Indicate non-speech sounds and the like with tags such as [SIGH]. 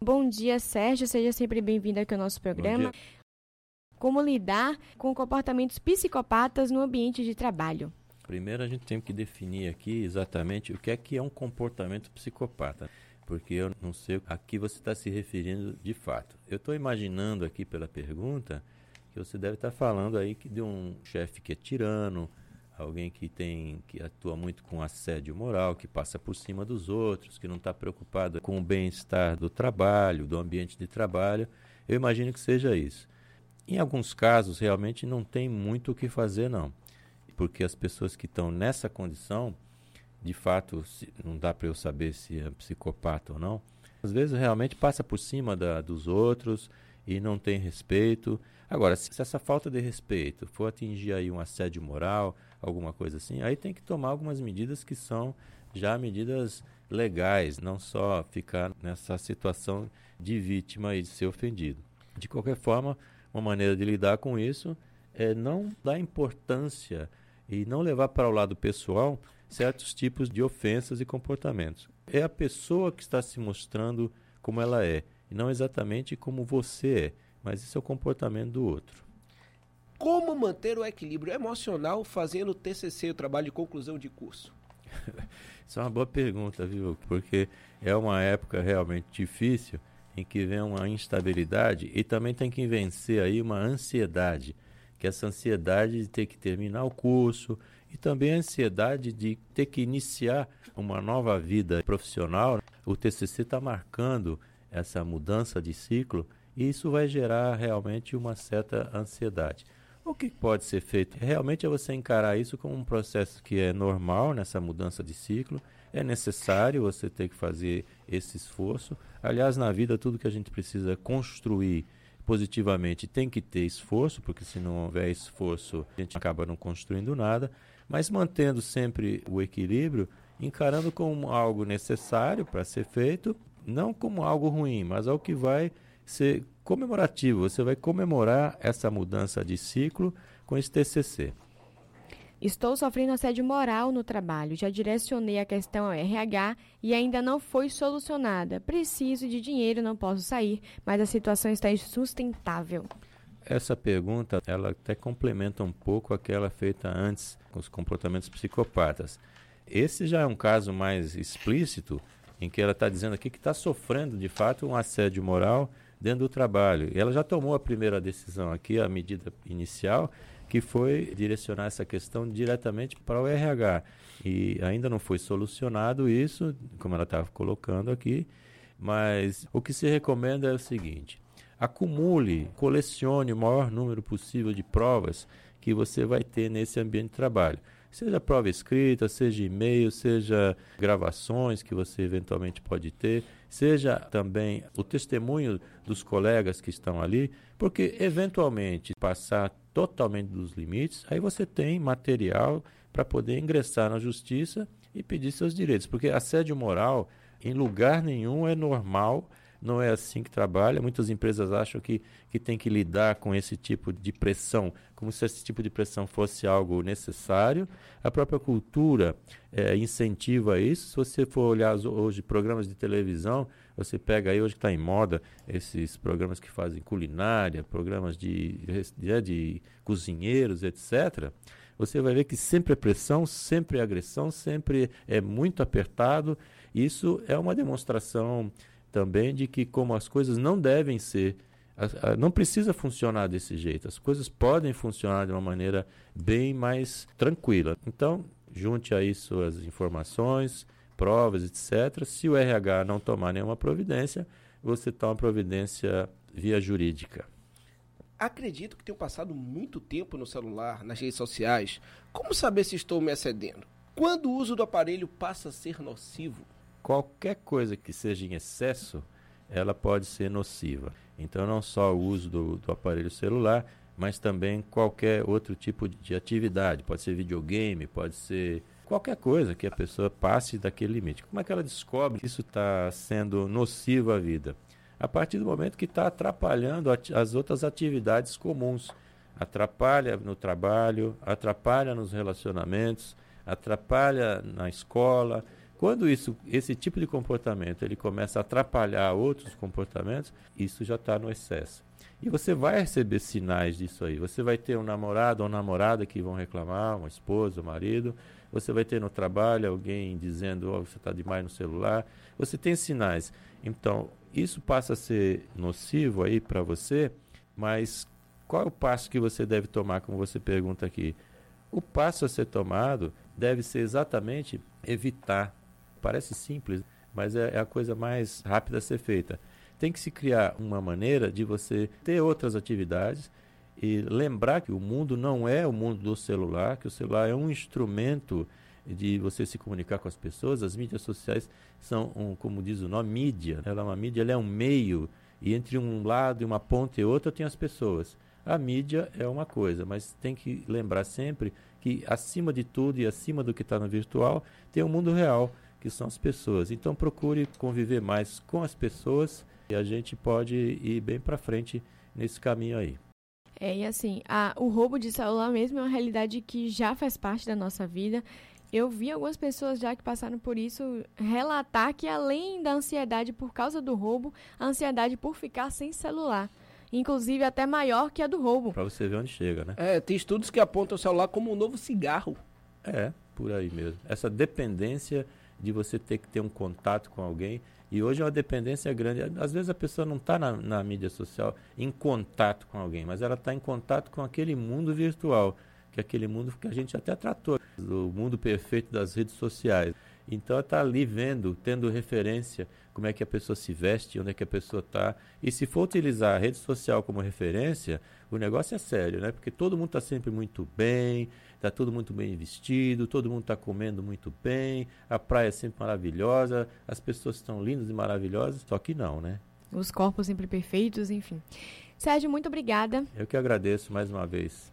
Bom dia, Sérgio. Seja sempre bem-vindo aqui ao nosso programa. Como lidar com comportamentos psicopatas no ambiente de trabalho? Primeiro a gente tem que definir aqui exatamente o que é que é um comportamento psicopata, porque eu não sei a que você está se referindo de fato. Eu estou imaginando aqui pela pergunta que você deve estar falando aí de um chefe que é tirano, alguém que tem que atua muito com assédio moral, que passa por cima dos outros, que não está preocupado com o bem-estar do trabalho, do ambiente de trabalho. Eu imagino que seja isso. Em alguns casos, realmente não tem muito o que fazer, não porque as pessoas que estão nessa condição, de fato, se, não dá para eu saber se é psicopata ou não. Às vezes realmente passa por cima da, dos outros e não tem respeito. Agora, se, essa falta de respeito for atingir aí um assédio moral, alguma coisa assim, aí tem que tomar algumas medidas que são já medidas legais, não só ficar nessa situação de vítima e de ser ofendido. De qualquer forma, uma maneira de lidar com isso é não dar importância e não levar para o lado pessoal certos tipos de ofensas e comportamentos. É a pessoa que está se mostrando como ela é, e não exatamente como você é, mas esse é o comportamento do outro. Como manter o equilíbrio emocional fazendo TCC, o trabalho de conclusão de curso? [LAUGHS] Isso é uma boa pergunta, viu? Porque é uma época realmente difícil em que vem uma instabilidade e também tem que vencer aí uma ansiedade que essa ansiedade de ter que terminar o curso e também a ansiedade de ter que iniciar uma nova vida profissional. O TCC está marcando essa mudança de ciclo e isso vai gerar realmente uma certa ansiedade. O que pode ser feito realmente é você encarar isso como um processo que é normal nessa mudança de ciclo. É necessário você ter que fazer esse esforço. Aliás, na vida, tudo que a gente precisa construir positivamente tem que ter esforço, porque se não houver esforço, a gente acaba não construindo nada, mas mantendo sempre o equilíbrio, encarando como algo necessário para ser feito, não como algo ruim, mas algo que vai ser comemorativo. Você vai comemorar essa mudança de ciclo com esse TCC. Estou sofrendo assédio moral no trabalho. Já direcionei a questão ao RH e ainda não foi solucionada. Preciso de dinheiro, não posso sair, mas a situação está insustentável. Essa pergunta, ela até complementa um pouco aquela feita antes com os comportamentos psicopatas. Esse já é um caso mais explícito, em que ela está dizendo aqui que está sofrendo de fato um assédio moral dentro do trabalho. Ela já tomou a primeira decisão aqui, a medida inicial, que foi direcionar essa questão diretamente para o RH. E ainda não foi solucionado isso, como ela estava colocando aqui, mas o que se recomenda é o seguinte: acumule, colecione o maior número possível de provas que você vai ter nesse ambiente de trabalho. Seja prova escrita, seja e-mail, seja gravações que você eventualmente pode ter, seja também o testemunho dos colegas que estão ali, porque eventualmente passar totalmente dos limites, aí você tem material para poder ingressar na justiça e pedir seus direitos, porque assédio moral em lugar nenhum é normal, não é assim que trabalha. Muitas empresas acham que, que tem que lidar com esse tipo de pressão, como se esse tipo de pressão fosse algo necessário. A própria cultura é, incentiva isso. Se você for olhar hoje programas de televisão, você pega aí hoje que está em moda esses programas que fazem culinária, programas de, de, de cozinheiros, etc. Você vai ver que sempre é pressão, sempre é agressão, sempre é muito apertado. Isso é uma demonstração também de que como as coisas não devem ser não precisa funcionar desse jeito. As coisas podem funcionar de uma maneira bem mais tranquila. Então, junte aí suas informações, provas, etc. Se o RH não tomar nenhuma providência, você toma providência via jurídica. Acredito que tenho passado muito tempo no celular, nas redes sociais. Como saber se estou me excedendo? Quando o uso do aparelho passa a ser nocivo? Qualquer coisa que seja em excesso, ela pode ser nociva. Então, não só o uso do, do aparelho celular, mas também qualquer outro tipo de atividade. Pode ser videogame, pode ser qualquer coisa que a pessoa passe daquele limite. Como é que ela descobre que isso está sendo nocivo à vida? A partir do momento que está atrapalhando as outras atividades comuns. Atrapalha no trabalho, atrapalha nos relacionamentos, atrapalha na escola, Quando isso, esse tipo de comportamento ele começa a atrapalhar outros comportamentos, isso já está no excesso. E você vai receber sinais disso aí. Você vai ter um namorado ou namorada que vão reclamar, uma esposa, um marido. Você vai ter no trabalho alguém dizendo, oh, você está demais no celular. Você tem sinais. Então, isso passa a ser nocivo aí para você, mas qual é o passo que você deve tomar, como você pergunta aqui? O passo a ser tomado deve ser exatamente evitar. Parece simples, mas é, é a coisa mais rápida a ser feita tem que se criar uma maneira de você ter outras atividades e lembrar que o mundo não é o mundo do celular, que o celular é um instrumento de você se comunicar com as pessoas. As mídias sociais são, um, como diz o nome, mídia. Ela é uma mídia, ela é um meio e entre um lado e uma ponta e outra tem as pessoas. A mídia é uma coisa, mas tem que lembrar sempre que acima de tudo e acima do que está no virtual tem o mundo real, que são as pessoas. Então procure conviver mais com as pessoas e a gente pode ir bem para frente nesse caminho aí. É, e assim, a, o roubo de celular mesmo é uma realidade que já faz parte da nossa vida. Eu vi algumas pessoas já que passaram por isso relatar que além da ansiedade por causa do roubo, a ansiedade por ficar sem celular. Inclusive até maior que a do roubo. Para você ver onde chega, né? É, tem estudos que apontam o celular como um novo cigarro. É, por aí mesmo. Essa dependência de você ter que ter um contato com alguém. E hoje é uma dependência grande. Às vezes a pessoa não está na, na, mídia social em contato com alguém, mas ela está em contato com aquele mundo virtual, que é aquele mundo que a gente até tratou, o mundo perfeito das redes sociais. Então está ali vendo, tendo referência, como é que a pessoa se veste, onde é que a pessoa está. E se for utilizar a rede social como referência, o negócio é sério, né? Porque todo mundo está sempre muito bem, está todo muito bem vestido, todo mundo está comendo muito bem, a praia é sempre maravilhosa, as pessoas estão lindas e maravilhosas, só que não, né? Os corpos sempre perfeitos, enfim. Sérgio, muito obrigada. Eu que agradeço mais uma vez.